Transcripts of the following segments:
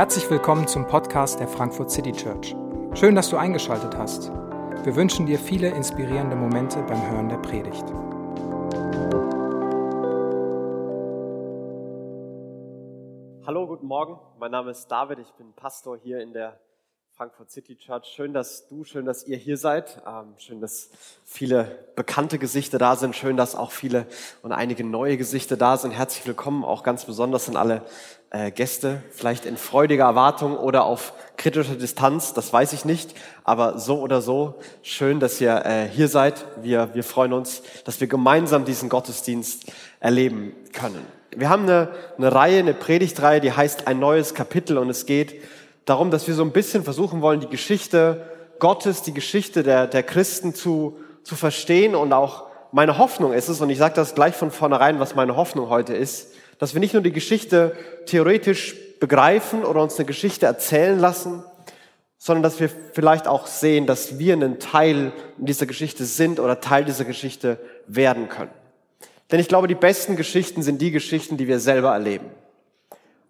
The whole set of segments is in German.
Herzlich willkommen zum Podcast der Frankfurt City Church. Schön, dass du eingeschaltet hast. Wir wünschen dir viele inspirierende Momente beim Hören der Predigt. Hallo, guten Morgen. Mein Name ist David. Ich bin Pastor hier in der Frankfurt City Church. Schön, dass du, schön, dass ihr hier seid. Ähm, schön, dass viele bekannte Gesichter da sind. Schön, dass auch viele und einige neue Gesichter da sind. Herzlich willkommen, auch ganz besonders an alle äh, Gäste. Vielleicht in freudiger Erwartung oder auf kritischer Distanz, das weiß ich nicht. Aber so oder so, schön, dass ihr äh, hier seid. Wir, wir freuen uns, dass wir gemeinsam diesen Gottesdienst erleben können. Wir haben eine, eine Reihe, eine Predigtreihe, die heißt ein neues Kapitel und es geht darum, dass wir so ein bisschen versuchen wollen, die Geschichte Gottes, die Geschichte der, der Christen zu, zu verstehen. Und auch meine Hoffnung ist es, und ich sage das gleich von vornherein, was meine Hoffnung heute ist, dass wir nicht nur die Geschichte theoretisch begreifen oder uns eine Geschichte erzählen lassen, sondern dass wir vielleicht auch sehen, dass wir ein Teil dieser Geschichte sind oder Teil dieser Geschichte werden können. Denn ich glaube, die besten Geschichten sind die Geschichten, die wir selber erleben.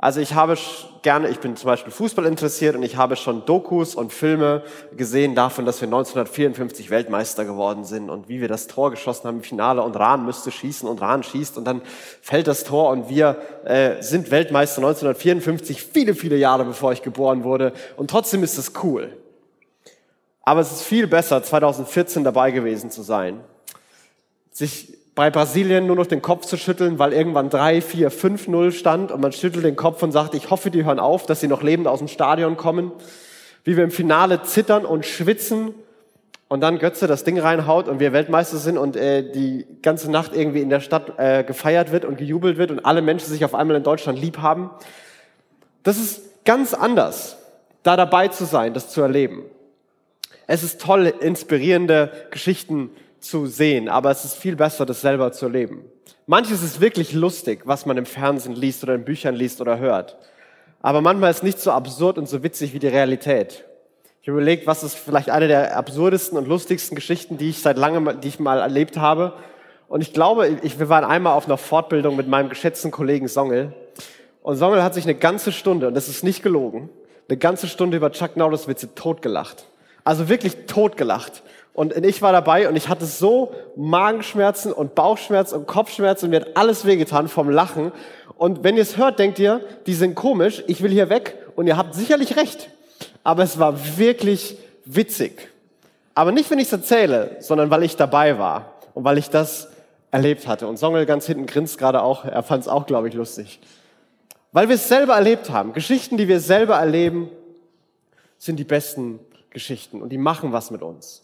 Also ich habe gerne, ich bin zum Beispiel Fußball interessiert und ich habe schon Dokus und Filme gesehen davon, dass wir 1954 Weltmeister geworden sind und wie wir das Tor geschossen haben im Finale und Rahn müsste schießen und Rahn schießt und dann fällt das Tor und wir äh, sind Weltmeister 1954, viele, viele Jahre bevor ich geboren wurde und trotzdem ist es cool. Aber es ist viel besser, 2014 dabei gewesen zu sein, sich bei Brasilien nur noch den Kopf zu schütteln, weil irgendwann 3, 4, 5, 0 stand und man schüttelt den Kopf und sagt, ich hoffe, die hören auf, dass sie noch lebend aus dem Stadion kommen. Wie wir im Finale zittern und schwitzen und dann Götze das Ding reinhaut und wir Weltmeister sind und äh, die ganze Nacht irgendwie in der Stadt äh, gefeiert wird und gejubelt wird und alle Menschen sich auf einmal in Deutschland lieb haben. Das ist ganz anders, da dabei zu sein, das zu erleben. Es ist toll, inspirierende Geschichten zu sehen, aber es ist viel besser, das selber zu erleben. Manches ist wirklich lustig, was man im Fernsehen liest oder in Büchern liest oder hört. Aber manchmal ist nicht so absurd und so witzig wie die Realität. Ich überlege, was ist vielleicht eine der absurdesten und lustigsten Geschichten, die ich seit langem, die ich mal erlebt habe. Und ich glaube, ich, wir waren einmal auf einer Fortbildung mit meinem geschätzten Kollegen Songel. Und Songel hat sich eine ganze Stunde, und das ist nicht gelogen, eine ganze Stunde über Chuck Norris Witze totgelacht. Also wirklich totgelacht. Und ich war dabei und ich hatte so Magenschmerzen und Bauchschmerzen und Kopfschmerzen und mir hat alles wehgetan vom Lachen. Und wenn ihr es hört, denkt ihr, die sind komisch, ich will hier weg. Und ihr habt sicherlich recht. Aber es war wirklich witzig. Aber nicht, wenn ich es erzähle, sondern weil ich dabei war und weil ich das erlebt hatte. Und Songel ganz hinten grinst gerade auch, er fand es auch, glaube ich, lustig. Weil wir es selber erlebt haben. Geschichten, die wir selber erleben, sind die besten Geschichten und die machen was mit uns.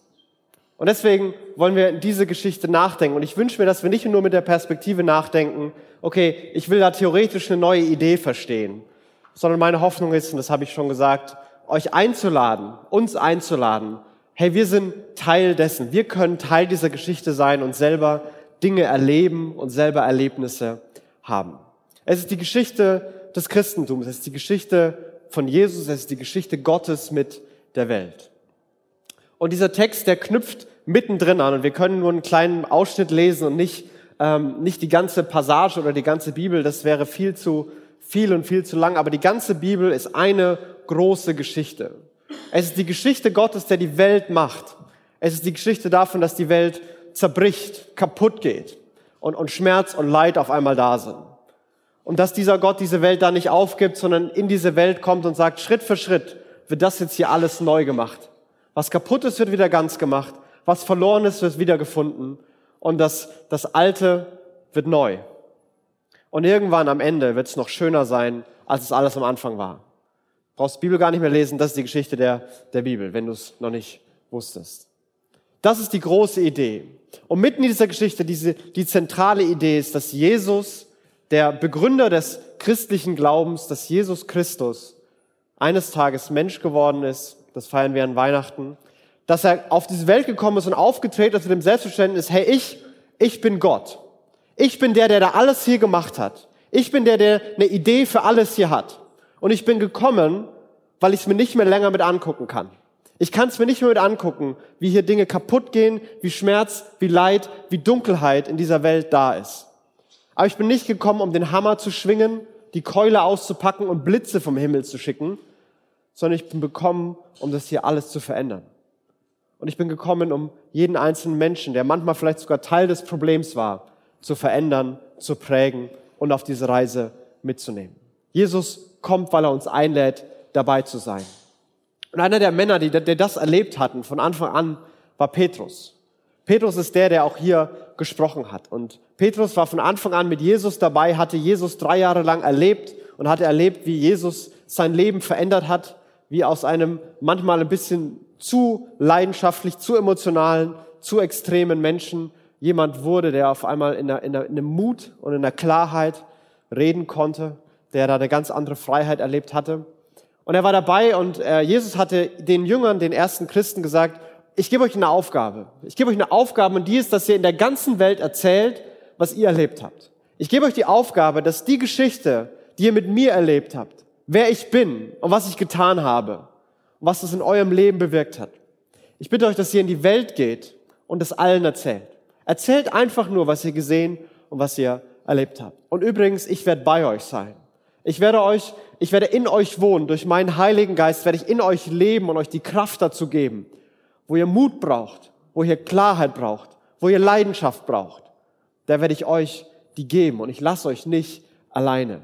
Und deswegen wollen wir diese Geschichte nachdenken. Und ich wünsche mir, dass wir nicht nur mit der Perspektive nachdenken, okay, ich will da theoretisch eine neue Idee verstehen, sondern meine Hoffnung ist, und das habe ich schon gesagt, euch einzuladen, uns einzuladen, hey, wir sind Teil dessen. Wir können Teil dieser Geschichte sein und selber Dinge erleben und selber Erlebnisse haben. Es ist die Geschichte des Christentums, es ist die Geschichte von Jesus, es ist die Geschichte Gottes mit der Welt. Und dieser Text, der knüpft mittendrin an und wir können nur einen kleinen Ausschnitt lesen und nicht, ähm, nicht die ganze Passage oder die ganze Bibel, das wäre viel zu viel und viel zu lang, aber die ganze Bibel ist eine große Geschichte. Es ist die Geschichte Gottes, der die Welt macht. Es ist die Geschichte davon, dass die Welt zerbricht, kaputt geht und, und Schmerz und Leid auf einmal da sind. Und dass dieser Gott diese Welt da nicht aufgibt, sondern in diese Welt kommt und sagt, Schritt für Schritt wird das jetzt hier alles neu gemacht. Was kaputt ist, wird wieder ganz gemacht. Was verloren ist, wird wieder gefunden. Und das, das Alte wird neu. Und irgendwann am Ende wird es noch schöner sein, als es alles am Anfang war. Du brauchst die Bibel gar nicht mehr lesen, das ist die Geschichte der, der Bibel, wenn du es noch nicht wusstest. Das ist die große Idee. Und mitten in dieser Geschichte, diese, die zentrale Idee ist, dass Jesus, der Begründer des christlichen Glaubens, dass Jesus Christus eines Tages Mensch geworden ist, das feiern wir an Weihnachten, dass er auf diese Welt gekommen ist und aufgetreten ist mit dem Selbstverständnis, hey, ich, ich bin Gott. Ich bin der, der da alles hier gemacht hat. Ich bin der, der eine Idee für alles hier hat. Und ich bin gekommen, weil ich es mir nicht mehr länger mit angucken kann. Ich kann es mir nicht mehr mit angucken, wie hier Dinge kaputt gehen, wie Schmerz, wie Leid, wie Dunkelheit in dieser Welt da ist. Aber ich bin nicht gekommen, um den Hammer zu schwingen, die Keule auszupacken und Blitze vom Himmel zu schicken, sondern ich bin gekommen, um das hier alles zu verändern. Und ich bin gekommen, um jeden einzelnen Menschen, der manchmal vielleicht sogar Teil des Problems war, zu verändern, zu prägen und auf diese Reise mitzunehmen. Jesus kommt, weil er uns einlädt, dabei zu sein. Und einer der Männer, die, die das erlebt hatten von Anfang an, war Petrus. Petrus ist der, der auch hier gesprochen hat. Und Petrus war von Anfang an mit Jesus dabei, hatte Jesus drei Jahre lang erlebt und hatte erlebt, wie Jesus sein Leben verändert hat, wie aus einem manchmal ein bisschen zu leidenschaftlich, zu emotionalen, zu extremen Menschen jemand wurde, der auf einmal in, einer, in, einer, in einem Mut und in einer Klarheit reden konnte, der da eine ganz andere Freiheit erlebt hatte. Und er war dabei und äh, Jesus hatte den Jüngern, den ersten Christen gesagt, ich gebe euch eine Aufgabe. Ich gebe euch eine Aufgabe und die ist, dass ihr in der ganzen Welt erzählt, was ihr erlebt habt. Ich gebe euch die Aufgabe, dass die Geschichte, die ihr mit mir erlebt habt, wer ich bin und was ich getan habe und was es in eurem Leben bewirkt hat. Ich bitte euch, dass ihr in die Welt geht und es allen erzählt. Erzählt einfach nur, was ihr gesehen und was ihr erlebt habt. Und übrigens, ich werde bei euch sein. Ich werde euch, ich werde in euch wohnen. Durch meinen Heiligen Geist werde ich in euch leben und euch die Kraft dazu geben, wo ihr Mut braucht, wo ihr Klarheit braucht, wo ihr Leidenschaft braucht. Da werde ich euch die geben und ich lasse euch nicht alleine.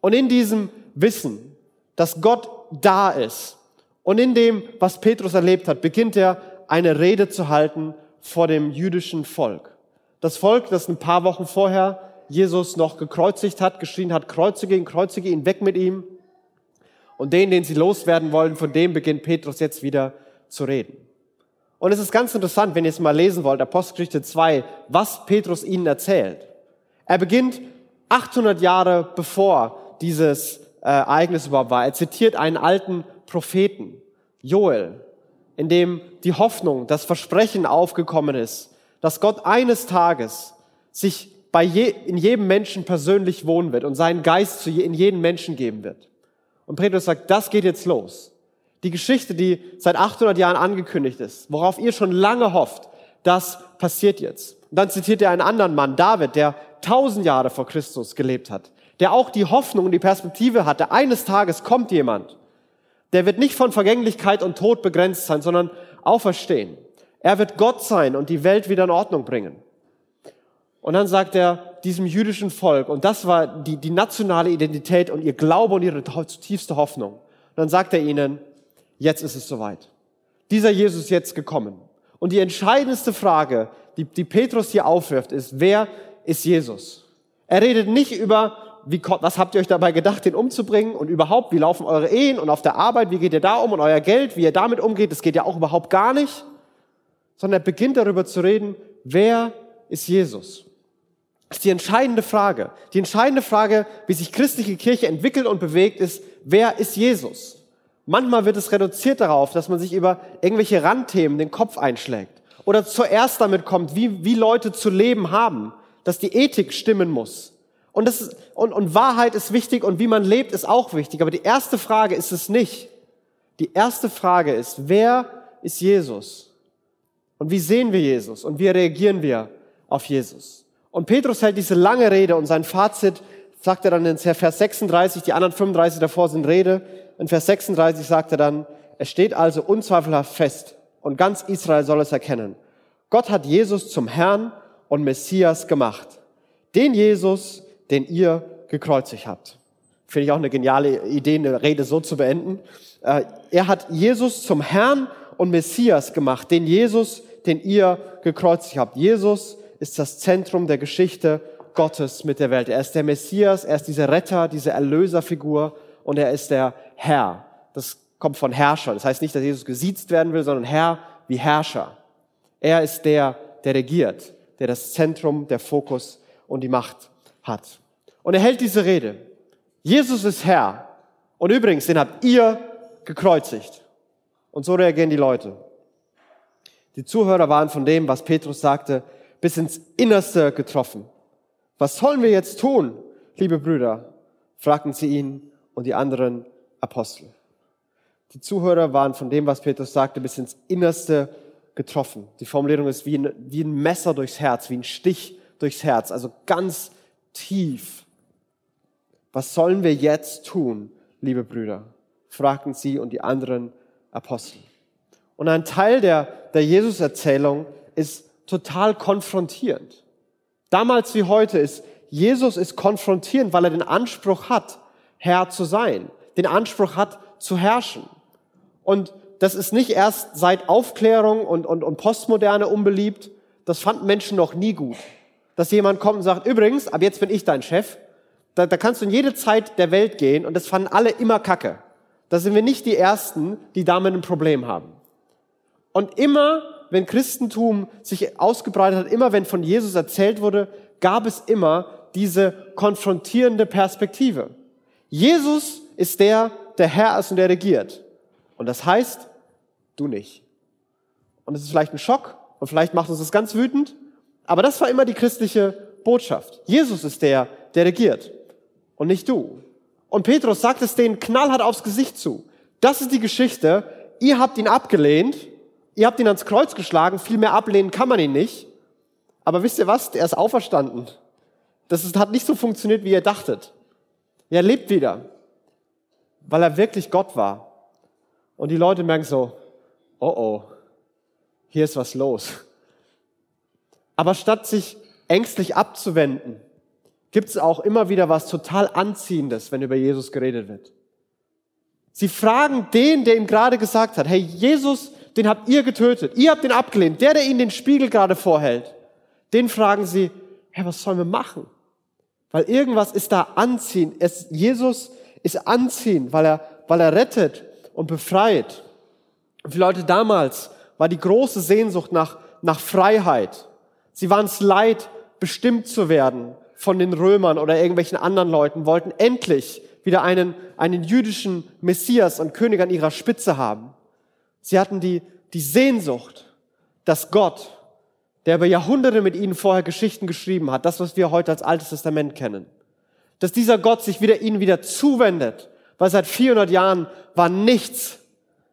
Und in diesem Wissen, dass Gott da ist und in dem, was Petrus erlebt hat, beginnt er eine Rede zu halten vor dem jüdischen Volk. Das Volk, das ein paar Wochen vorher Jesus noch gekreuzigt hat, geschrien hat, kreuzige ihn, kreuzige ihn, weg mit ihm. Und den, den sie loswerden wollen, von dem beginnt Petrus jetzt wieder zu reden. Und es ist ganz interessant, wenn ihr es mal lesen wollt, Apostelgeschichte 2, was Petrus ihnen erzählt. Er beginnt 800 Jahre bevor dieses Ereignis überhaupt war. Er zitiert einen alten Propheten, Joel, in dem die Hoffnung, das Versprechen aufgekommen ist, dass Gott eines Tages sich bei je, in jedem Menschen persönlich wohnen wird und seinen Geist zu je, in jeden Menschen geben wird. Und Petrus sagt, das geht jetzt los. Die Geschichte, die seit 800 Jahren angekündigt ist, worauf ihr schon lange hofft, das passiert jetzt. Und dann zitiert er einen anderen Mann, David, der tausend Jahre vor Christus gelebt hat, der auch die Hoffnung und die Perspektive hatte, eines Tages kommt jemand, der wird nicht von Vergänglichkeit und Tod begrenzt sein, sondern auferstehen. Er wird Gott sein und die Welt wieder in Ordnung bringen. Und dann sagt er diesem jüdischen Volk, und das war die, die nationale Identität und ihr Glaube und ihre zutiefste Hoffnung. Und dann sagt er ihnen, jetzt ist es soweit. Dieser Jesus ist jetzt gekommen. Und die entscheidendste Frage, die, die Petrus hier aufwirft, ist, wer ist Jesus? Er redet nicht über, wie, was habt ihr euch dabei gedacht, den umzubringen und überhaupt, wie laufen eure Ehen und auf der Arbeit, wie geht ihr da um und euer Geld, wie ihr damit umgeht, das geht ja auch überhaupt gar nicht, sondern er beginnt darüber zu reden, wer ist Jesus? Das ist die entscheidende Frage. Die entscheidende Frage, wie sich christliche Kirche entwickelt und bewegt, ist, wer ist Jesus? Manchmal wird es reduziert darauf, dass man sich über irgendwelche Randthemen den Kopf einschlägt. Oder zuerst damit kommt, wie, wie Leute zu leben haben, dass die Ethik stimmen muss. Und, das ist, und, und Wahrheit ist wichtig und wie man lebt ist auch wichtig. Aber die erste Frage ist es nicht. Die erste Frage ist, wer ist Jesus? Und wie sehen wir Jesus? Und wie reagieren wir auf Jesus? Und Petrus hält diese lange Rede und sein Fazit sagt er dann in Vers 36, die anderen 35 davor sind Rede. In Vers 36 sagt er dann, es steht also unzweifelhaft fest und ganz Israel soll es erkennen. Gott hat Jesus zum Herrn und Messias gemacht. Den Jesus, den ihr gekreuzigt habt. Finde ich auch eine geniale Idee, eine Rede so zu beenden. Äh, er hat Jesus zum Herrn und Messias gemacht. Den Jesus, den ihr gekreuzigt habt. Jesus, ist das Zentrum der Geschichte Gottes mit der Welt. Er ist der Messias, er ist dieser Retter, diese Erlöserfigur und er ist der Herr. Das kommt von Herrscher. Das heißt nicht, dass Jesus gesiezt werden will, sondern Herr wie Herrscher. Er ist der, der regiert, der das Zentrum, der Fokus und die Macht hat. Und er hält diese Rede. Jesus ist Herr. Und übrigens, den habt ihr gekreuzigt. Und so reagieren die Leute. Die Zuhörer waren von dem, was Petrus sagte, bis ins Innerste getroffen. Was sollen wir jetzt tun, liebe Brüder? fragten sie ihn und die anderen Apostel. Die Zuhörer waren von dem, was Petrus sagte, bis ins Innerste getroffen. Die Formulierung ist wie ein, wie ein Messer durchs Herz, wie ein Stich durchs Herz, also ganz tief Was sollen wir jetzt tun, liebe Brüder? fragten sie und die anderen Apostel. Und ein Teil der, der Jesus-Erzählung ist total konfrontierend. Damals wie heute ist Jesus ist konfrontierend, weil er den Anspruch hat, Herr zu sein, den Anspruch hat, zu herrschen. Und das ist nicht erst seit Aufklärung und, und, und Postmoderne unbeliebt. Das fanden Menschen noch nie gut. Dass jemand kommt und sagt, übrigens, ab jetzt bin ich dein Chef. Da, da kannst du in jede Zeit der Welt gehen und das fanden alle immer kacke. Da sind wir nicht die Ersten, die damit ein Problem haben. Und immer, wenn Christentum sich ausgebreitet hat, immer wenn von Jesus erzählt wurde, gab es immer diese konfrontierende Perspektive. Jesus ist der, der Herr ist und der regiert. Und das heißt, du nicht. Und es ist vielleicht ein Schock und vielleicht macht uns das ganz wütend, aber das war immer die christliche Botschaft. Jesus ist der, der regiert und nicht du. Und Petrus sagt es denen knallhart aufs Gesicht zu. Das ist die Geschichte. Ihr habt ihn abgelehnt. Ihr habt ihn ans Kreuz geschlagen. Viel mehr ablehnen kann man ihn nicht. Aber wisst ihr was? Der ist auferstanden. Das hat nicht so funktioniert, wie ihr dachtet. Er lebt wieder, weil er wirklich Gott war. Und die Leute merken so, oh oh, hier ist was los. Aber statt sich ängstlich abzuwenden, gibt es auch immer wieder was total Anziehendes, wenn über Jesus geredet wird. Sie fragen den, der ihm gerade gesagt hat, hey, Jesus, den habt ihr getötet, ihr habt ihn abgelehnt, der, der ihnen den Spiegel gerade vorhält, den fragen sie, hey, was sollen wir machen? Weil irgendwas ist da anziehend. Es, Jesus ist anziehend, weil er, weil er rettet und befreit. Und für Leute damals war die große Sehnsucht nach, nach Freiheit. Sie waren es leid, bestimmt zu werden von den Römern oder irgendwelchen anderen Leuten, wollten endlich wieder einen, einen jüdischen Messias und König an ihrer Spitze haben. Sie hatten die, die Sehnsucht, dass Gott, der über Jahrhunderte mit ihnen vorher Geschichten geschrieben hat, das, was wir heute als Altes Testament kennen, dass dieser Gott sich wieder ihnen wieder zuwendet, weil seit 400 Jahren war nichts.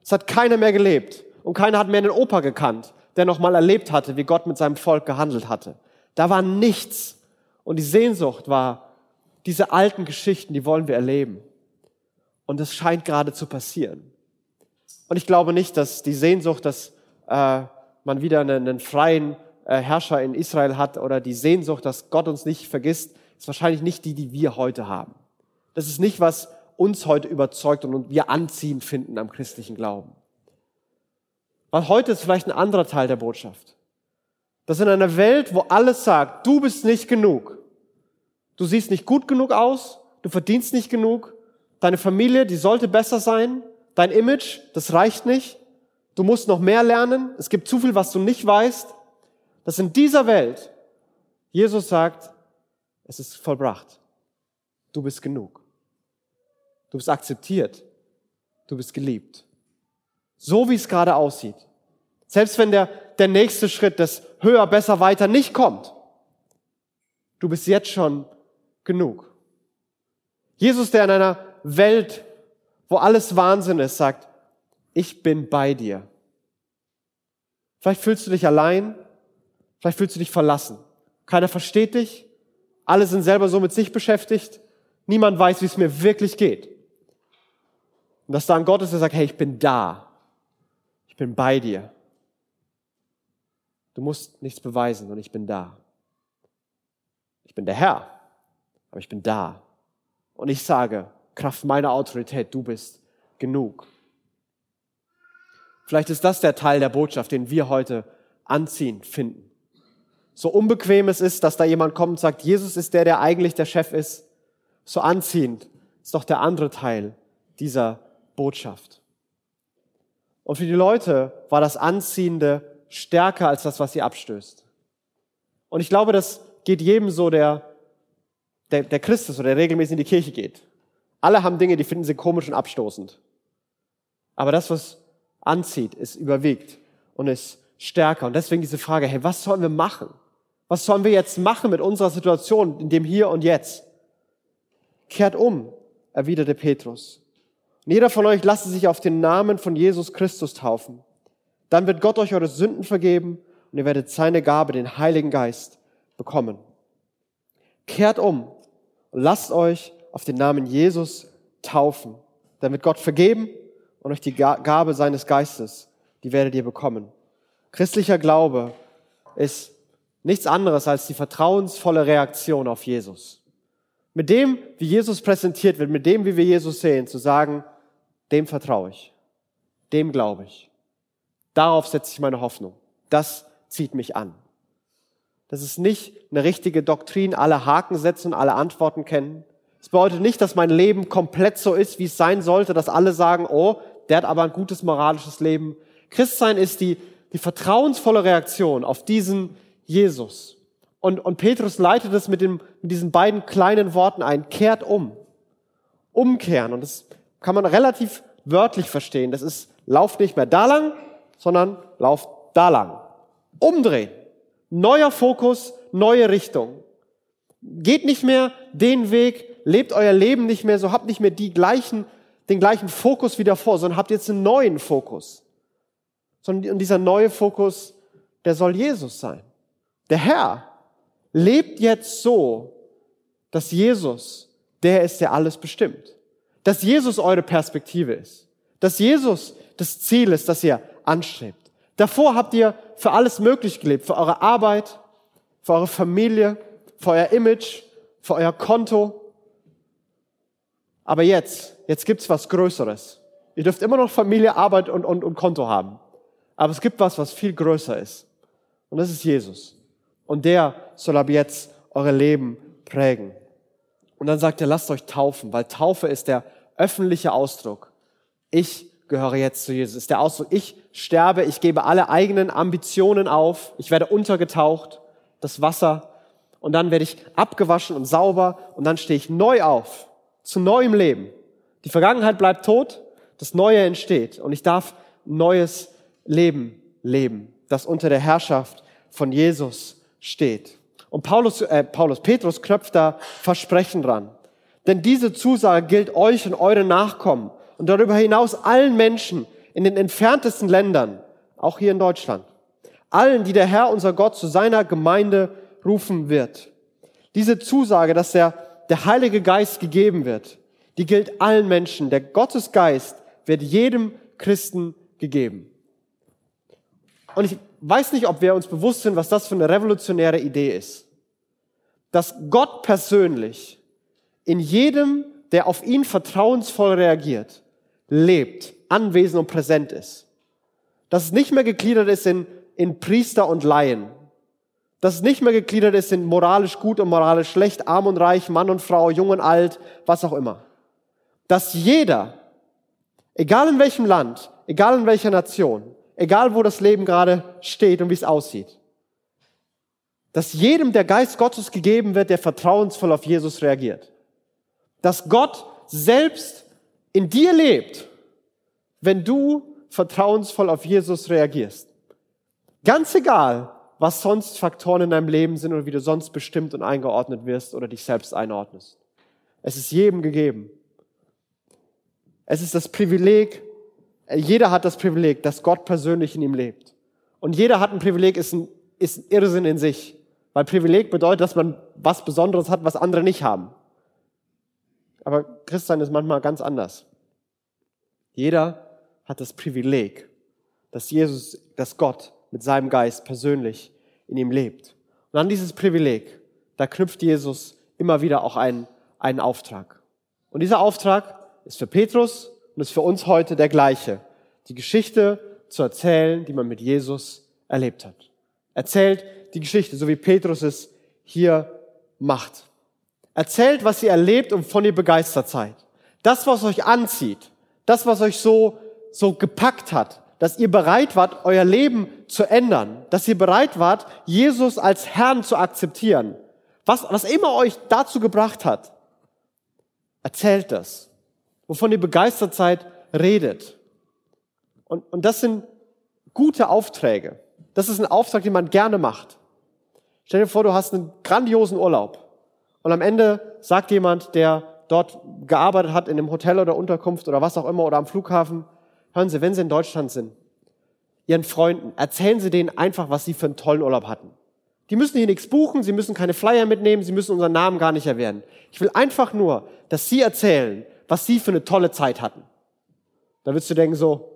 Es hat keiner mehr gelebt und keiner hat mehr einen Opa gekannt, der noch mal erlebt hatte, wie Gott mit seinem Volk gehandelt hatte. Da war nichts. Und die Sehnsucht war, diese alten Geschichten, die wollen wir erleben. Und das scheint gerade zu passieren. Und ich glaube nicht, dass die Sehnsucht, dass äh, man wieder einen, einen freien äh, Herrscher in Israel hat oder die Sehnsucht, dass Gott uns nicht vergisst, ist wahrscheinlich nicht die, die wir heute haben. Das ist nicht, was uns heute überzeugt und wir anziehend finden am christlichen Glauben. Weil heute ist vielleicht ein anderer Teil der Botschaft. Dass in einer Welt, wo alles sagt, du bist nicht genug, du siehst nicht gut genug aus, du verdienst nicht genug, deine Familie, die sollte besser sein, dein Image, das reicht nicht, du musst noch mehr lernen, es gibt zu viel, was du nicht weißt, dass in dieser Welt Jesus sagt, es ist vollbracht. Du bist genug. Du bist akzeptiert. Du bist geliebt. So wie es gerade aussieht. Selbst wenn der, der nächste Schritt, das höher, besser, weiter nicht kommt. Du bist jetzt schon genug. Jesus, der in einer Welt, wo alles Wahnsinn ist, sagt, ich bin bei dir. Vielleicht fühlst du dich allein, vielleicht fühlst du dich verlassen. Keiner versteht dich, alle sind selber so mit sich beschäftigt, niemand weiß, wie es mir wirklich geht. Und dass da ein Gott ist, der sagt, hey, ich bin da. Ich bin bei dir. Du musst nichts beweisen und ich bin da. Ich bin der Herr, aber ich bin da. Und ich sage, Kraft meiner Autorität, du bist genug. Vielleicht ist das der Teil der Botschaft, den wir heute anziehen finden. So unbequem es ist, dass da jemand kommt und sagt, Jesus ist der, der eigentlich der Chef ist, so anziehend ist doch der andere Teil dieser Botschaft. Und für die Leute war das Anziehende stärker als das, was sie abstößt. Und ich glaube, das geht jedem so, der, der, der Christ ist oder der regelmäßig in die Kirche geht. Alle haben Dinge, die finden sie komisch und abstoßend. Aber das, was anzieht, ist überwiegt und ist stärker. Und deswegen diese Frage, hey, was sollen wir machen? Was sollen wir jetzt machen mit unserer Situation in dem Hier und Jetzt? Kehrt um, erwiderte Petrus. Und jeder von euch lasse sich auf den Namen von Jesus Christus taufen. Dann wird Gott euch eure Sünden vergeben und ihr werdet seine Gabe, den Heiligen Geist, bekommen. Kehrt um und lasst euch auf den Namen Jesus taufen. Damit Gott vergeben und euch die Gabe seines Geistes, die werdet ihr bekommen. Christlicher Glaube ist nichts anderes als die vertrauensvolle Reaktion auf Jesus. Mit dem, wie Jesus präsentiert wird, mit dem, wie wir Jesus sehen, zu sagen, dem vertraue ich, dem glaube ich. Darauf setze ich meine Hoffnung. Das zieht mich an. Das ist nicht eine richtige Doktrin, alle Haken setzen und alle Antworten kennen. Es bedeutet nicht, dass mein Leben komplett so ist, wie es sein sollte, dass alle sagen, oh, der hat aber ein gutes moralisches Leben. Christsein ist die, die vertrauensvolle Reaktion auf diesen Jesus. Und, und Petrus leitet es mit, dem, mit diesen beiden kleinen Worten ein, kehrt um. Umkehren. Und das kann man relativ wörtlich verstehen. Das ist, lauft nicht mehr da lang, sondern lauft da lang. Umdrehen. Neuer Fokus, neue Richtung. Geht nicht mehr den Weg, lebt euer Leben nicht mehr so, habt nicht mehr die gleichen, den gleichen Fokus wie davor, sondern habt jetzt einen neuen Fokus. Sondern dieser neue Fokus, der soll Jesus sein. Der Herr lebt jetzt so, dass Jesus der ist, der alles bestimmt. Dass Jesus eure Perspektive ist. Dass Jesus das Ziel ist, das ihr anstrebt. Davor habt ihr für alles möglich gelebt, für eure Arbeit, für eure Familie, für euer Image, für euer Konto. Aber jetzt, jetzt gibt's was Größeres. Ihr dürft immer noch Familie, Arbeit und, und, und Konto haben. Aber es gibt was, was viel größer ist. Und das ist Jesus. Und der soll ab jetzt eure Leben prägen. Und dann sagt er, lasst euch taufen, weil Taufe ist der öffentliche Ausdruck. Ich gehöre jetzt zu Jesus. Ist der Ausdruck, ich sterbe, ich gebe alle eigenen Ambitionen auf, ich werde untergetaucht, das Wasser, und dann werde ich abgewaschen und sauber, und dann stehe ich neu auf, zu neuem Leben. Die Vergangenheit bleibt tot, das Neue entsteht, und ich darf neues Leben leben, das unter der Herrschaft von Jesus steht. Und Paulus, äh, Paulus, Petrus knöpft da Versprechen dran. Denn diese Zusage gilt euch und euren Nachkommen und darüber hinaus allen Menschen in den entferntesten Ländern, auch hier in Deutschland. Allen, die der Herr, unser Gott, zu seiner Gemeinde rufen wird. Diese Zusage, dass der, der Heilige Geist gegeben wird, die gilt allen Menschen. Der Gottesgeist wird jedem Christen gegeben. Und ich weiß nicht, ob wir uns bewusst sind, was das für eine revolutionäre Idee ist. Dass Gott persönlich in jedem, der auf ihn vertrauensvoll reagiert, lebt, anwesend und präsent ist. Dass es nicht mehr gegliedert ist in, in Priester und Laien. Dass es nicht mehr gegliedert ist in moralisch gut und moralisch schlecht, arm und reich, Mann und Frau, jung und alt, was auch immer. Dass jeder, egal in welchem Land, egal in welcher Nation, egal wo das Leben gerade steht und wie es aussieht. Dass jedem der Geist Gottes gegeben wird, der vertrauensvoll auf Jesus reagiert. Dass Gott selbst in dir lebt, wenn du vertrauensvoll auf Jesus reagierst. Ganz egal, was sonst Faktoren in deinem Leben sind oder wie du sonst bestimmt und eingeordnet wirst oder dich selbst einordnest. Es ist jedem gegeben. Es ist das Privileg, jeder hat das Privileg, dass Gott persönlich in ihm lebt. Und jeder hat ein Privileg, ist ein, ist ein Irrsinn in sich. Weil Privileg bedeutet, dass man was Besonderes hat, was andere nicht haben. Aber Christsein ist manchmal ganz anders. Jeder hat das Privileg, dass Jesus, dass Gott mit seinem Geist persönlich in ihm lebt. Und an dieses Privileg, da knüpft Jesus immer wieder auch einen, einen Auftrag. Und dieser Auftrag ist für Petrus und ist für uns heute der gleiche. Die Geschichte zu erzählen, die man mit Jesus erlebt hat. Erzählt die Geschichte, so wie Petrus es hier macht. Erzählt, was ihr erlebt und von ihr begeistert seid. Das, was euch anzieht, das, was euch so, so gepackt hat, dass ihr bereit wart, euer Leben zu ändern, dass ihr bereit wart, Jesus als Herrn zu akzeptieren. Was, was immer euch dazu gebracht hat, erzählt das wovon ihr begeistert seid, redet. Und, und das sind gute Aufträge. Das ist ein Auftrag, den man gerne macht. Stell dir vor, du hast einen grandiosen Urlaub. Und am Ende sagt jemand, der dort gearbeitet hat, in einem Hotel oder Unterkunft oder was auch immer oder am Flughafen, hören Sie, wenn Sie in Deutschland sind, Ihren Freunden, erzählen Sie denen einfach, was Sie für einen tollen Urlaub hatten. Die müssen hier nichts buchen, sie müssen keine Flyer mitnehmen, sie müssen unseren Namen gar nicht erwähnen. Ich will einfach nur, dass sie erzählen, was sie für eine tolle Zeit hatten. Da würdest du denken so,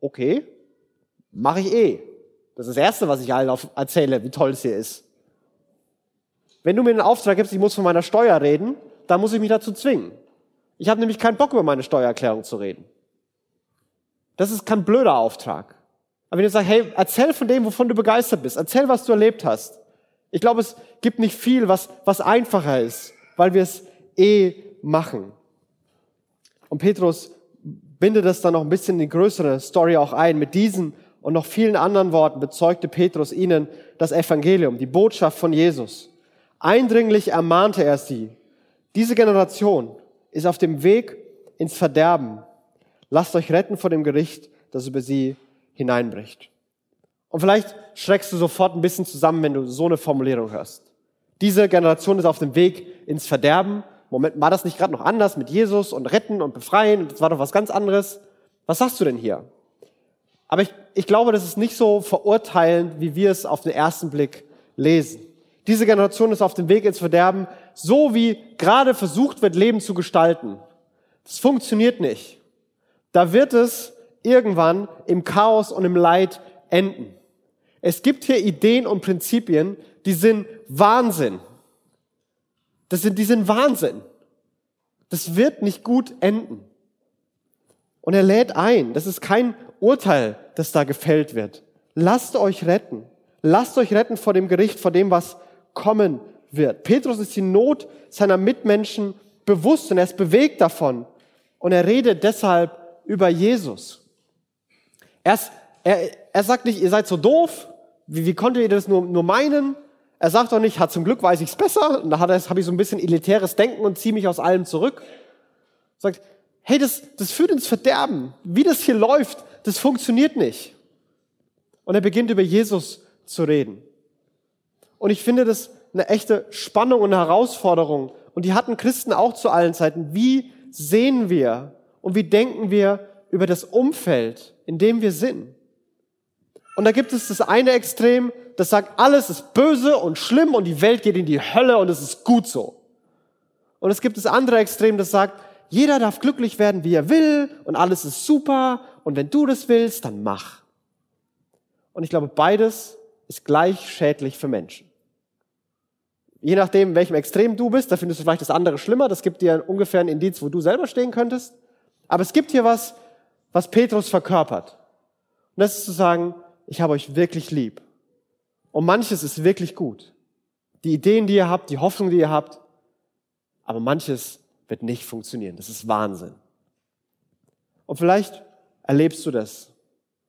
okay, mache ich eh. Das ist das Erste, was ich allen erzähle, wie toll es hier ist. Wenn du mir einen Auftrag gibst, ich muss von meiner Steuer reden, dann muss ich mich dazu zwingen. Ich habe nämlich keinen Bock, über meine Steuererklärung zu reden. Das ist kein blöder Auftrag. Aber wenn du sagst, hey, erzähl von dem, wovon du begeistert bist, erzähl, was du erlebt hast. Ich glaube, es gibt nicht viel, was, was einfacher ist, weil wir es eh machen. Und Petrus bindet das dann noch ein bisschen in die größere Story auch ein. Mit diesen und noch vielen anderen Worten bezeugte Petrus ihnen das Evangelium, die Botschaft von Jesus. Eindringlich ermahnte er sie. Diese Generation ist auf dem Weg ins Verderben. Lasst euch retten vor dem Gericht, das über sie hineinbricht. Und vielleicht schreckst du sofort ein bisschen zusammen, wenn du so eine Formulierung hörst. Diese Generation ist auf dem Weg ins Verderben. Moment, war das nicht gerade noch anders mit Jesus und retten und befreien? Das war doch was ganz anderes. Was sagst du denn hier? Aber ich, ich glaube, das ist nicht so verurteilend, wie wir es auf den ersten Blick lesen. Diese Generation ist auf dem Weg ins Verderben, so wie gerade versucht wird, Leben zu gestalten. Das funktioniert nicht. Da wird es irgendwann im Chaos und im Leid enden. Es gibt hier Ideen und Prinzipien, die sind Wahnsinn. Das sind, die sind Wahnsinn. Das wird nicht gut enden. Und er lädt ein. Das ist kein Urteil, das da gefällt wird. Lasst euch retten. Lasst euch retten vor dem Gericht, vor dem, was kommen wird. Petrus ist die Not seiner Mitmenschen bewusst und er ist bewegt davon. Und er redet deshalb über Jesus. Er, ist, er, er sagt nicht, ihr seid so doof, wie, wie konntet ihr das nur, nur meinen? Er sagt auch nicht, hat zum Glück weiß ich's besser. Und da habe ich so ein bisschen elitäres Denken und ziehe mich aus allem zurück. Sagt, hey, das, das führt ins Verderben. Wie das hier läuft, das funktioniert nicht. Und er beginnt über Jesus zu reden. Und ich finde das eine echte Spannung und Herausforderung. Und die hatten Christen auch zu allen Zeiten. Wie sehen wir und wie denken wir über das Umfeld, in dem wir sind? Und da gibt es das eine Extrem, das sagt, alles ist böse und schlimm und die Welt geht in die Hölle und es ist gut so. Und es gibt das andere Extrem, das sagt, jeder darf glücklich werden, wie er will und alles ist super und wenn du das willst, dann mach. Und ich glaube, beides ist gleich schädlich für Menschen. Je nachdem, in welchem Extrem du bist, da findest du vielleicht das andere schlimmer. Das gibt dir ungefähr einen Indiz, wo du selber stehen könntest. Aber es gibt hier was, was Petrus verkörpert. Und das ist zu sagen, ich habe euch wirklich lieb. Und manches ist wirklich gut. Die Ideen, die ihr habt, die Hoffnung, die ihr habt. Aber manches wird nicht funktionieren. Das ist Wahnsinn. Und vielleicht erlebst du das.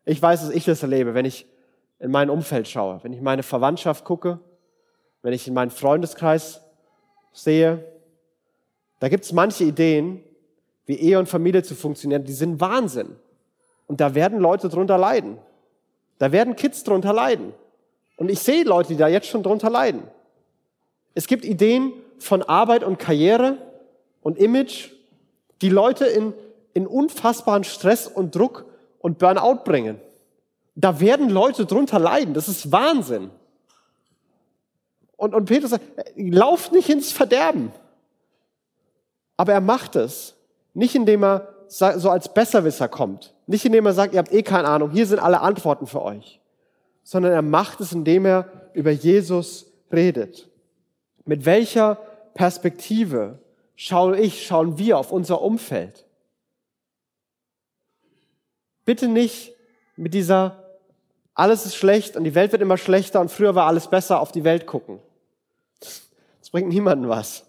Ich weiß, dass ich das erlebe, wenn ich in mein Umfeld schaue, wenn ich meine Verwandtschaft gucke, wenn ich in meinen Freundeskreis sehe, da gibt es manche Ideen, wie Ehe und Familie zu funktionieren, die sind Wahnsinn. Und da werden Leute drunter leiden. Da werden Kids drunter leiden. Und ich sehe Leute, die da jetzt schon drunter leiden. Es gibt Ideen von Arbeit und Karriere und Image, die Leute in, in unfassbaren Stress und Druck und Burnout bringen. Da werden Leute drunter leiden. Das ist Wahnsinn. Und, und Petrus sagt, lauft nicht ins Verderben. Aber er macht es. Nicht indem er so als Besserwisser kommt. Nicht indem er sagt, ihr habt eh keine Ahnung, hier sind alle Antworten für euch. Sondern er macht es, indem er über Jesus redet. Mit welcher Perspektive schaue ich, schauen wir auf unser Umfeld? Bitte nicht mit dieser, alles ist schlecht und die Welt wird immer schlechter und früher war alles besser, auf die Welt gucken. Das bringt niemandem was.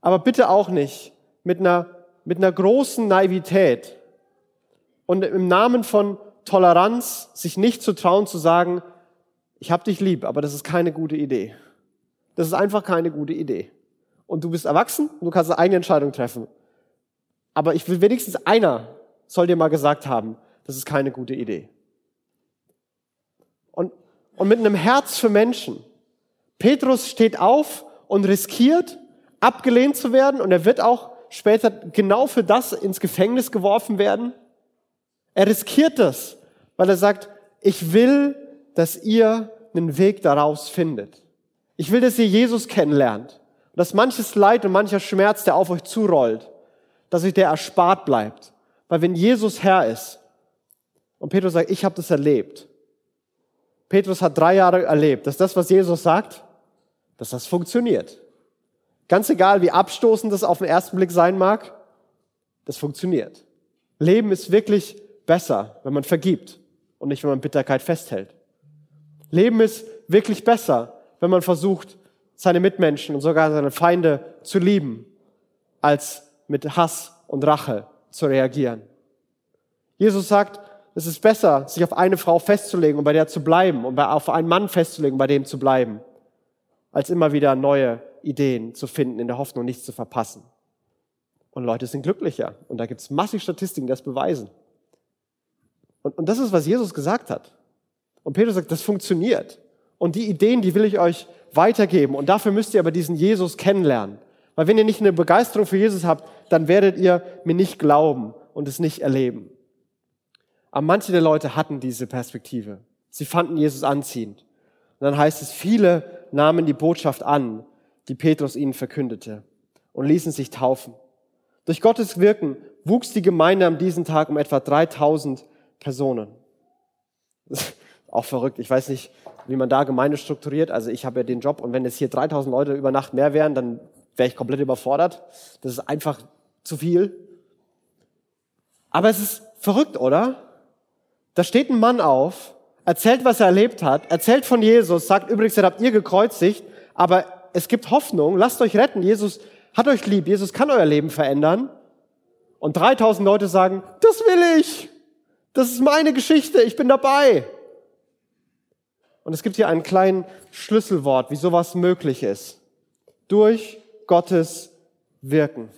Aber bitte auch nicht mit einer, mit einer großen Naivität und im Namen von Toleranz sich nicht zu trauen zu sagen, ich hab dich lieb, aber das ist keine gute Idee. Das ist einfach keine gute Idee. Und du bist erwachsen und du kannst eine eigene Entscheidung treffen. Aber ich will wenigstens einer soll dir mal gesagt haben, das ist keine gute Idee. Und, und mit einem Herz für Menschen, Petrus steht auf und riskiert, abgelehnt zu werden und er wird auch später genau für das ins Gefängnis geworfen werden. Er riskiert das, weil er sagt, ich will, dass ihr einen Weg daraus findet. Ich will, dass ihr Jesus kennenlernt. Und dass manches Leid und mancher Schmerz, der auf euch zurollt, dass euch der erspart bleibt. Weil wenn Jesus Herr ist, und Petrus sagt, ich habe das erlebt. Petrus hat drei Jahre erlebt, dass das, was Jesus sagt, dass das funktioniert. Ganz egal, wie abstoßend das auf den ersten Blick sein mag, das funktioniert. Leben ist wirklich besser, wenn man vergibt und nicht, wenn man Bitterkeit festhält. Leben ist wirklich besser, wenn man versucht, seine Mitmenschen und sogar seine Feinde zu lieben, als mit Hass und Rache zu reagieren. Jesus sagt, es ist besser, sich auf eine Frau festzulegen und bei der zu bleiben und auf einen Mann festzulegen und bei dem zu bleiben, als immer wieder neue Ideen zu finden, in der Hoffnung, nichts zu verpassen. Und Leute sind glücklicher. Und da gibt es massig Statistiken, die das beweisen. Und, und das ist, was Jesus gesagt hat. Und Petrus sagt, das funktioniert. Und die Ideen, die will ich euch weitergeben. Und dafür müsst ihr aber diesen Jesus kennenlernen. Weil wenn ihr nicht eine Begeisterung für Jesus habt, dann werdet ihr mir nicht glauben und es nicht erleben. Aber manche der Leute hatten diese Perspektive. Sie fanden Jesus anziehend. Und dann heißt es, viele nahmen die Botschaft an, die Petrus ihnen verkündete und ließen sich taufen. Durch Gottes Wirken wuchs die Gemeinde an diesem Tag um etwa 3000 Personen. auch verrückt. Ich weiß nicht, wie man da Gemeinde strukturiert. Also ich habe ja den Job und wenn es hier 3000 Leute über Nacht mehr wären, dann wäre ich komplett überfordert. Das ist einfach zu viel. Aber es ist verrückt, oder? Da steht ein Mann auf, erzählt, was er erlebt hat, erzählt von Jesus, sagt übrigens, er habt ihr gekreuzigt, aber es gibt Hoffnung, lasst euch retten, Jesus hat euch lieb, Jesus kann euer Leben verändern. Und 3000 Leute sagen, das will ich, das ist meine Geschichte, ich bin dabei. Und es gibt hier einen kleinen Schlüsselwort, wie sowas möglich ist. Durch Gottes Wirken.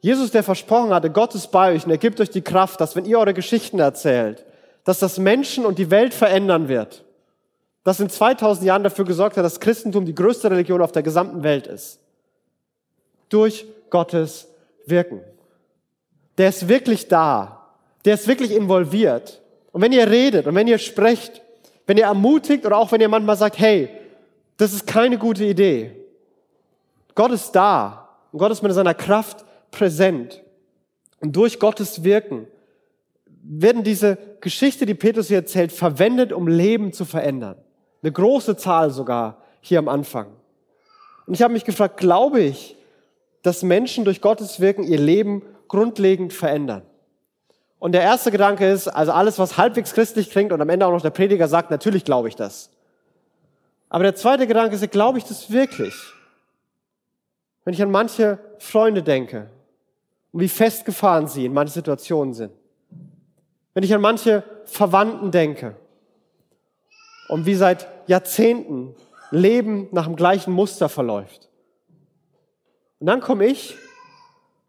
Jesus, der versprochen hatte, Gott ist bei euch und er gibt euch die Kraft, dass wenn ihr eure Geschichten erzählt, dass das Menschen und die Welt verändern wird. Das in 2000 Jahren dafür gesorgt hat, dass Christentum die größte Religion auf der gesamten Welt ist. Durch Gottes Wirken. Der ist wirklich da. Der ist wirklich involviert. Und wenn ihr redet und wenn ihr sprecht, wenn ihr ermutigt oder auch wenn ihr manchmal sagt, hey, das ist keine gute Idee. Gott ist da. Und Gott ist mit seiner Kraft präsent. Und durch Gottes Wirken werden diese Geschichte, die Petrus hier erzählt, verwendet, um Leben zu verändern. Eine große Zahl sogar hier am Anfang. Und ich habe mich gefragt, glaube ich, dass Menschen durch Gottes Wirken ihr Leben grundlegend verändern? Und der erste Gedanke ist, also alles, was halbwegs christlich klingt und am Ende auch noch der Prediger sagt, natürlich glaube ich das. Aber der zweite Gedanke ist, glaube ich das wirklich? Wenn ich an manche Freunde denke und wie festgefahren sie in manchen Situationen sind. Wenn ich an manche Verwandten denke und wie seit Jahrzehnten Leben nach dem gleichen Muster verläuft. Und dann komme ich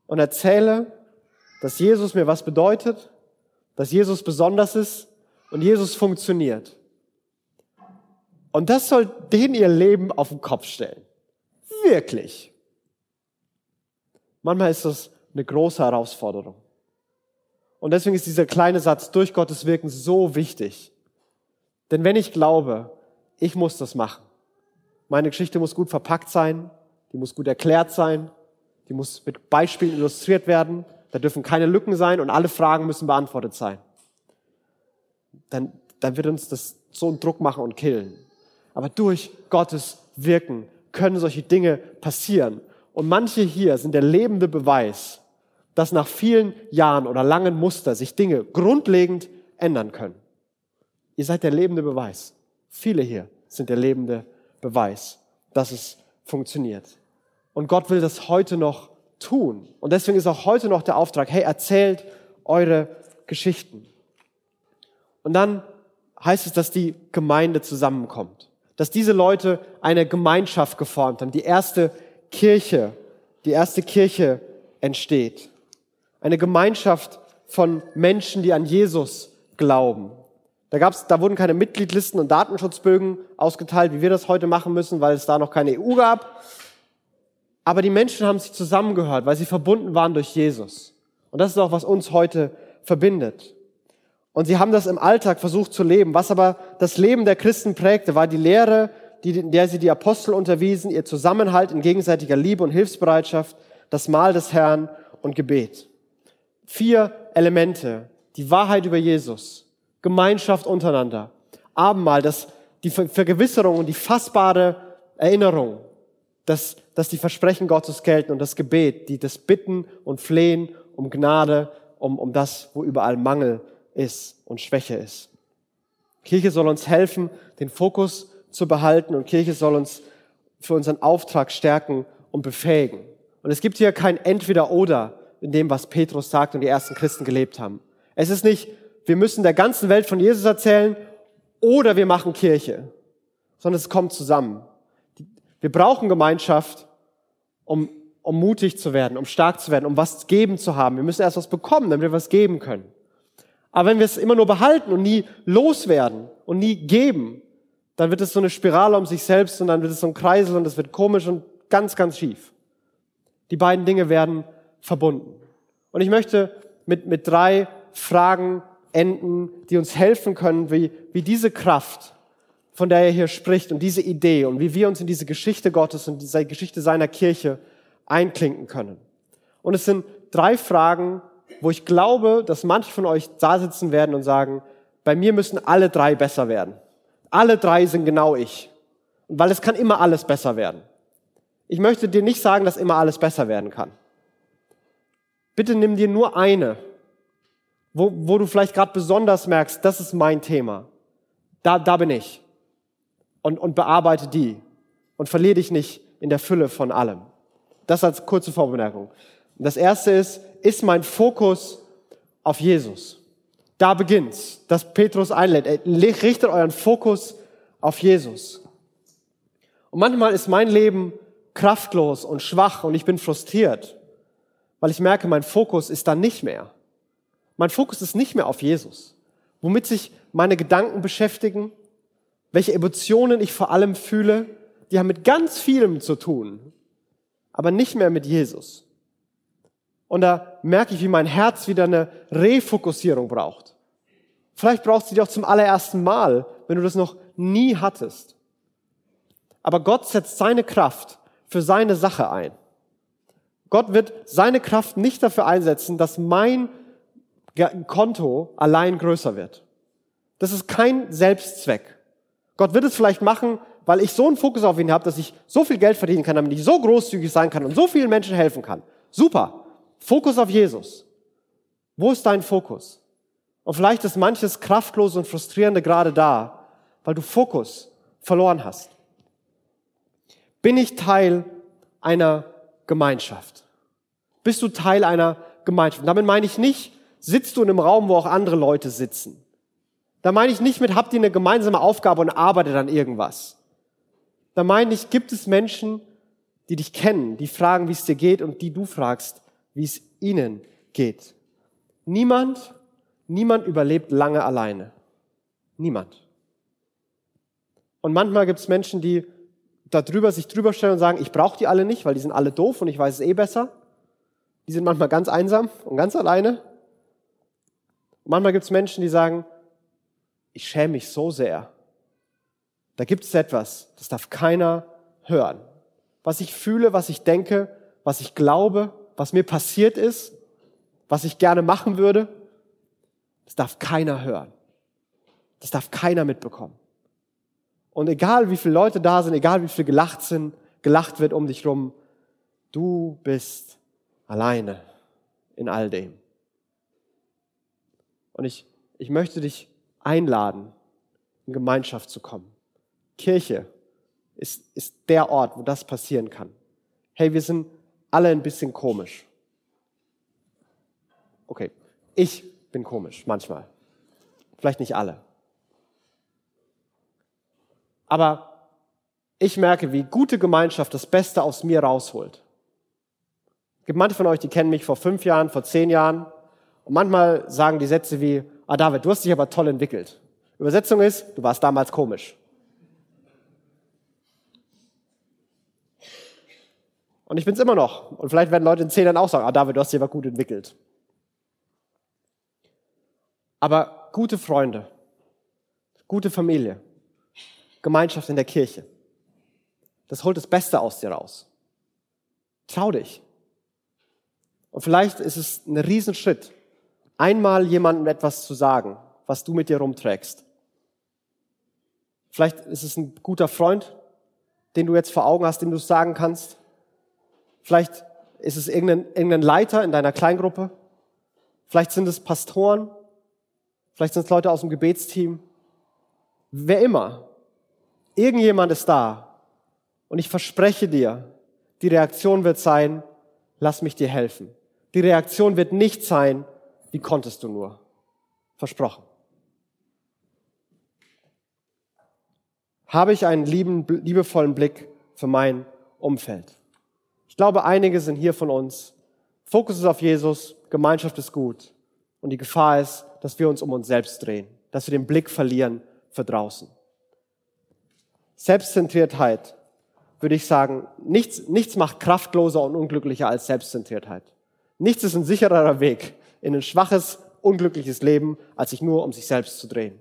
und erzähle, dass Jesus mir was bedeutet, dass Jesus besonders ist und Jesus funktioniert. Und das soll denen ihr Leben auf den Kopf stellen. Wirklich. Manchmal ist das eine große Herausforderung. Und deswegen ist dieser kleine Satz durch Gottes Wirken so wichtig. Denn wenn ich glaube, ich muss das machen, meine Geschichte muss gut verpackt sein, die muss gut erklärt sein, die muss mit Beispielen illustriert werden, da dürfen keine Lücken sein und alle Fragen müssen beantwortet sein. Dann, dann wird uns das so einen Druck machen und killen. Aber durch Gottes Wirken können solche Dinge passieren. Und manche hier sind der lebende Beweis, dass nach vielen Jahren oder langen Muster sich Dinge grundlegend ändern können. Ihr seid der lebende Beweis. Viele hier sind der lebende Beweis, dass es funktioniert. Und Gott will das heute noch tun. Und deswegen ist auch heute noch der Auftrag, hey, erzählt eure Geschichten. Und dann heißt es, dass die Gemeinde zusammenkommt. Dass diese Leute eine Gemeinschaft geformt haben. Die erste Kirche, die erste Kirche entsteht. Eine Gemeinschaft von Menschen, die an Jesus glauben. Da gab's, da wurden keine Mitgliedlisten und Datenschutzbögen ausgeteilt, wie wir das heute machen müssen, weil es da noch keine EU gab. Aber die Menschen haben sich zusammengehört, weil sie verbunden waren durch Jesus. Und das ist auch, was uns heute verbindet. Und sie haben das im Alltag versucht zu leben. Was aber das Leben der Christen prägte, war die Lehre, die, in der sie die Apostel unterwiesen, ihr Zusammenhalt in gegenseitiger Liebe und Hilfsbereitschaft, das Mahl des Herrn und Gebet. Vier Elemente. Die Wahrheit über Jesus, Gemeinschaft untereinander, Abendmahl, das, die Vergewisserung und die fassbare Erinnerung, dass, dass die Versprechen Gottes gelten und das Gebet, die das Bitten und Flehen um Gnade, um, um das, wo überall Mangel ist und Schwäche ist. Kirche soll uns helfen, den Fokus zu behalten und Kirche soll uns für unseren Auftrag stärken und befähigen. Und es gibt hier kein Entweder-Oder in dem, was Petrus sagt und die ersten Christen gelebt haben. Es ist nicht, wir müssen der ganzen Welt von Jesus erzählen oder wir machen Kirche, sondern es kommt zusammen. Wir brauchen Gemeinschaft, um, um mutig zu werden, um stark zu werden, um was geben zu haben. Wir müssen erst was bekommen, damit wir was geben können. Aber wenn wir es immer nur behalten und nie loswerden und nie geben, dann wird es so eine Spirale um sich selbst und dann wird es so ein Kreisel und es wird komisch und ganz, ganz schief. Die beiden Dinge werden verbunden. Und ich möchte mit, mit drei Fragen enden, die uns helfen können, wie, wie diese Kraft, von der er hier spricht und diese Idee und wie wir uns in diese Geschichte Gottes und diese Geschichte seiner Kirche einklinken können. Und es sind drei Fragen, wo ich glaube, dass manche von euch da sitzen werden und sagen, bei mir müssen alle drei besser werden. Alle drei sind genau ich. Weil es kann immer alles besser werden. Ich möchte dir nicht sagen, dass immer alles besser werden kann. Bitte nimm dir nur eine, wo, wo du vielleicht gerade besonders merkst, das ist mein Thema. Da, da bin ich. Und, und bearbeite die. Und verliere dich nicht in der Fülle von allem. Das als kurze Vorbemerkung. Das erste ist, ist mein Fokus auf Jesus. Da beginnt's, dass Petrus einlädt. Richtet euren Fokus auf Jesus. Und manchmal ist mein Leben kraftlos und schwach und ich bin frustriert, weil ich merke, mein Fokus ist dann nicht mehr. Mein Fokus ist nicht mehr auf Jesus. Womit sich meine Gedanken beschäftigen, welche Emotionen ich vor allem fühle, die haben mit ganz vielem zu tun, aber nicht mehr mit Jesus. Und da merke ich, wie mein Herz wieder eine Refokussierung braucht. Vielleicht brauchst du die auch zum allerersten Mal, wenn du das noch nie hattest. Aber Gott setzt seine Kraft für seine Sache ein. Gott wird seine Kraft nicht dafür einsetzen, dass mein Konto allein größer wird. Das ist kein Selbstzweck. Gott wird es vielleicht machen, weil ich so einen Fokus auf ihn habe, dass ich so viel Geld verdienen kann, damit ich so großzügig sein kann und so vielen Menschen helfen kann. Super. Fokus auf Jesus. Wo ist dein Fokus? Und vielleicht ist manches kraftlose und frustrierende gerade da, weil du Fokus verloren hast. Bin ich Teil einer Gemeinschaft? Bist du Teil einer Gemeinschaft? damit meine ich nicht, sitzt du in einem Raum, wo auch andere Leute sitzen. Da meine ich nicht mit, habt ihr eine gemeinsame Aufgabe und arbeitet an irgendwas. Da meine ich, gibt es Menschen, die dich kennen, die fragen, wie es dir geht und die du fragst, wie es ihnen geht. Niemand, niemand überlebt lange alleine. Niemand. Und manchmal gibt es Menschen, die da drüber sich drüber stellen und sagen, ich brauche die alle nicht, weil die sind alle doof und ich weiß es eh besser. Die sind manchmal ganz einsam und ganz alleine. Und manchmal gibt es Menschen, die sagen, ich schäme mich so sehr. Da gibt es etwas, das darf keiner hören. Was ich fühle, was ich denke, was ich glaube, was mir passiert ist, was ich gerne machen würde, das darf keiner hören. Das darf keiner mitbekommen. Und egal wie viele Leute da sind, egal wie viel gelacht sind, gelacht wird um dich rum, du bist alleine in all dem. Und ich, ich möchte dich einladen, in Gemeinschaft zu kommen. Kirche ist, ist der Ort, wo das passieren kann. Hey, wir sind alle ein bisschen komisch. Okay, ich bin komisch manchmal. Vielleicht nicht alle. Aber ich merke, wie gute Gemeinschaft das Beste aus mir rausholt. Es gibt manche von euch, die kennen mich vor fünf Jahren, vor zehn Jahren. Und manchmal sagen die Sätze wie, ah David, du hast dich aber toll entwickelt. Übersetzung ist, du warst damals komisch. Und ich bin's immer noch. Und vielleicht werden Leute in zehn Jahren auch sagen, ah David, du hast dich aber gut entwickelt. Aber gute Freunde, gute Familie, Gemeinschaft in der Kirche. Das holt das Beste aus dir raus. Trau dich. Und vielleicht ist es ein Riesenschritt, einmal jemandem etwas zu sagen, was du mit dir rumträgst. Vielleicht ist es ein guter Freund, den du jetzt vor Augen hast, dem du es sagen kannst. Vielleicht ist es irgendein, irgendein Leiter in deiner Kleingruppe. Vielleicht sind es Pastoren. Vielleicht sind es Leute aus dem Gebetsteam. Wer immer. Irgendjemand ist da. Und ich verspreche dir, die Reaktion wird sein, lass mich dir helfen. Die Reaktion wird nicht sein, wie konntest du nur? Versprochen. Habe ich einen lieben, liebevollen Blick für mein Umfeld? Ich glaube, einige sind hier von uns. Fokus ist auf Jesus, Gemeinschaft ist gut. Und die Gefahr ist, dass wir uns um uns selbst drehen, dass wir den Blick verlieren für draußen. Selbstzentriertheit, würde ich sagen, nichts, nichts macht kraftloser und unglücklicher als Selbstzentriertheit. Nichts ist ein sicherer Weg in ein schwaches, unglückliches Leben, als sich nur um sich selbst zu drehen.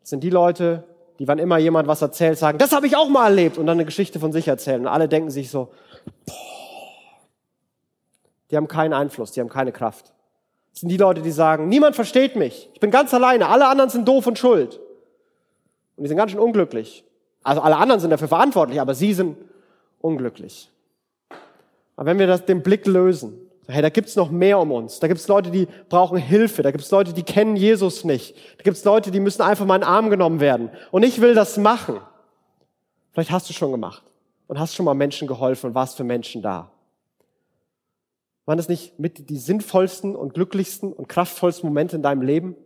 Das sind die Leute, die, wann immer jemand was erzählt, sagen, das habe ich auch mal erlebt und dann eine Geschichte von sich erzählen. Und alle denken sich so, boah, die haben keinen Einfluss, die haben keine Kraft. Das sind die Leute, die sagen, niemand versteht mich, ich bin ganz alleine, alle anderen sind doof und schuld. Und die sind ganz schön unglücklich. Also alle anderen sind dafür verantwortlich, aber sie sind unglücklich. Aber wenn wir das, den Blick lösen Hey, da gibt's noch mehr um uns. Da gibt's Leute, die brauchen Hilfe. Da gibt's Leute, die kennen Jesus nicht. Da gibt's Leute, die müssen einfach mal in den Arm genommen werden. Und ich will das machen. Vielleicht hast du schon gemacht und hast schon mal Menschen geholfen und warst für Menschen da. Waren das nicht mit die sinnvollsten und glücklichsten und kraftvollsten Momente in deinem Leben?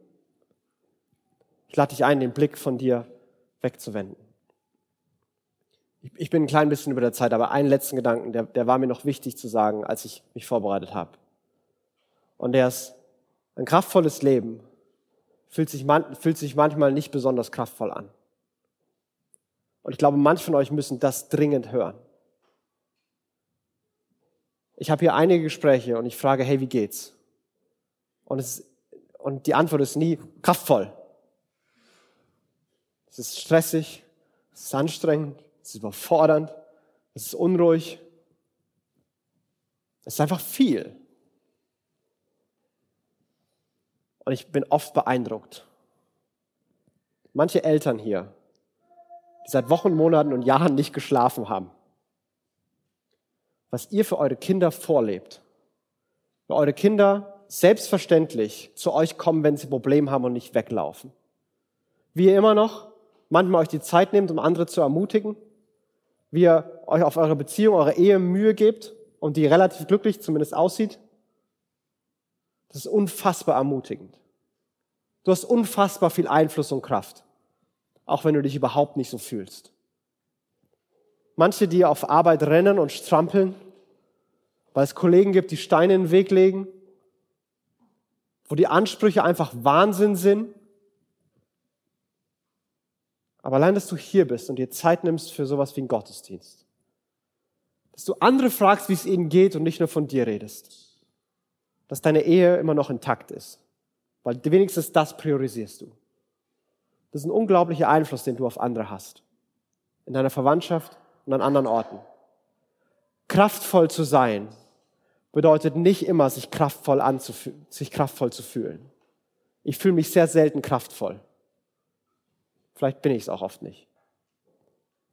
Ich lade dich ein, den Blick von dir wegzuwenden. Ich bin ein klein bisschen über der Zeit, aber einen letzten Gedanken, der, der war mir noch wichtig zu sagen, als ich mich vorbereitet habe. Und der ist, ein kraftvolles Leben fühlt sich, man, fühlt sich manchmal nicht besonders kraftvoll an. Und ich glaube, manche von euch müssen das dringend hören. Ich habe hier einige Gespräche und ich frage, hey, wie geht's? Und, es, und die Antwort ist nie kraftvoll. Es ist stressig, es ist anstrengend, es ist überfordernd, es ist unruhig. Es ist einfach viel. Und ich bin oft beeindruckt. Manche Eltern hier, die seit Wochen, Monaten und Jahren nicht geschlafen haben, was ihr für eure Kinder vorlebt. Weil eure Kinder selbstverständlich zu euch kommen, wenn sie Probleme haben und nicht weglaufen. Wie ihr immer noch manchmal euch die Zeit nehmt, um andere zu ermutigen, wie ihr euch auf eure Beziehung, eure Ehe Mühe gebt und die relativ glücklich zumindest aussieht. Das ist unfassbar ermutigend. Du hast unfassbar viel Einfluss und Kraft, auch wenn du dich überhaupt nicht so fühlst. Manche, die auf Arbeit rennen und strampeln, weil es Kollegen gibt, die Steine in den Weg legen, wo die Ansprüche einfach Wahnsinn sind, aber allein, dass du hier bist und dir Zeit nimmst für sowas wie einen Gottesdienst. Dass du andere fragst, wie es ihnen geht und nicht nur von dir redest. Dass deine Ehe immer noch intakt ist. Weil wenigstens das priorisierst du. Das ist ein unglaublicher Einfluss, den du auf andere hast. In deiner Verwandtschaft und an anderen Orten. Kraftvoll zu sein bedeutet nicht immer, sich kraftvoll, anzufühlen, sich kraftvoll zu fühlen. Ich fühle mich sehr selten kraftvoll. Vielleicht bin ich es auch oft nicht.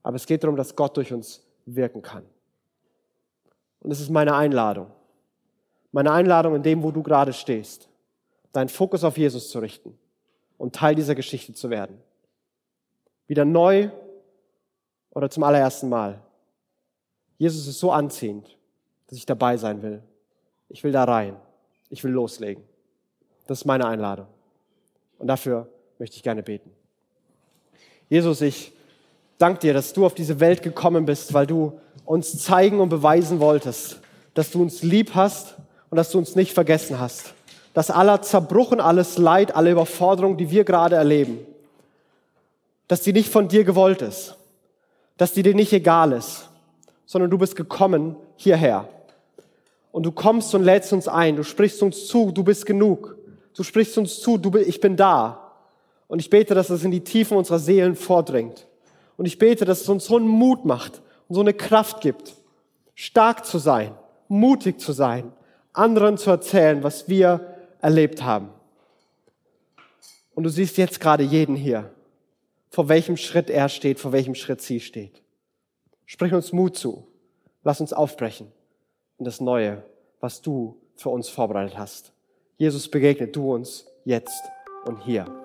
Aber es geht darum, dass Gott durch uns wirken kann. Und es ist meine Einladung. Meine Einladung in dem, wo du gerade stehst, deinen Fokus auf Jesus zu richten und Teil dieser Geschichte zu werden. Wieder neu oder zum allerersten Mal. Jesus ist so anziehend, dass ich dabei sein will. Ich will da rein. Ich will loslegen. Das ist meine Einladung. Und dafür möchte ich gerne beten. Jesus, ich danke dir, dass du auf diese Welt gekommen bist, weil du uns zeigen und beweisen wolltest, dass du uns lieb hast und dass du uns nicht vergessen hast. Dass aller Zerbruch und alles Leid, alle Überforderung, die wir gerade erleben, dass die nicht von dir gewollt ist, dass die dir nicht egal ist, sondern du bist gekommen hierher. Und du kommst und lädst uns ein, du sprichst uns zu, du bist genug. Du sprichst uns zu, du, ich bin da. Und ich bete, dass es in die Tiefen unserer Seelen vordringt. Und ich bete, dass es uns so einen Mut macht und so eine Kraft gibt, stark zu sein, mutig zu sein, anderen zu erzählen, was wir erlebt haben. Und du siehst jetzt gerade jeden hier, vor welchem Schritt er steht, vor welchem Schritt sie steht. Sprich uns Mut zu. Lass uns aufbrechen in das Neue, was du für uns vorbereitet hast. Jesus, begegne du uns jetzt und hier.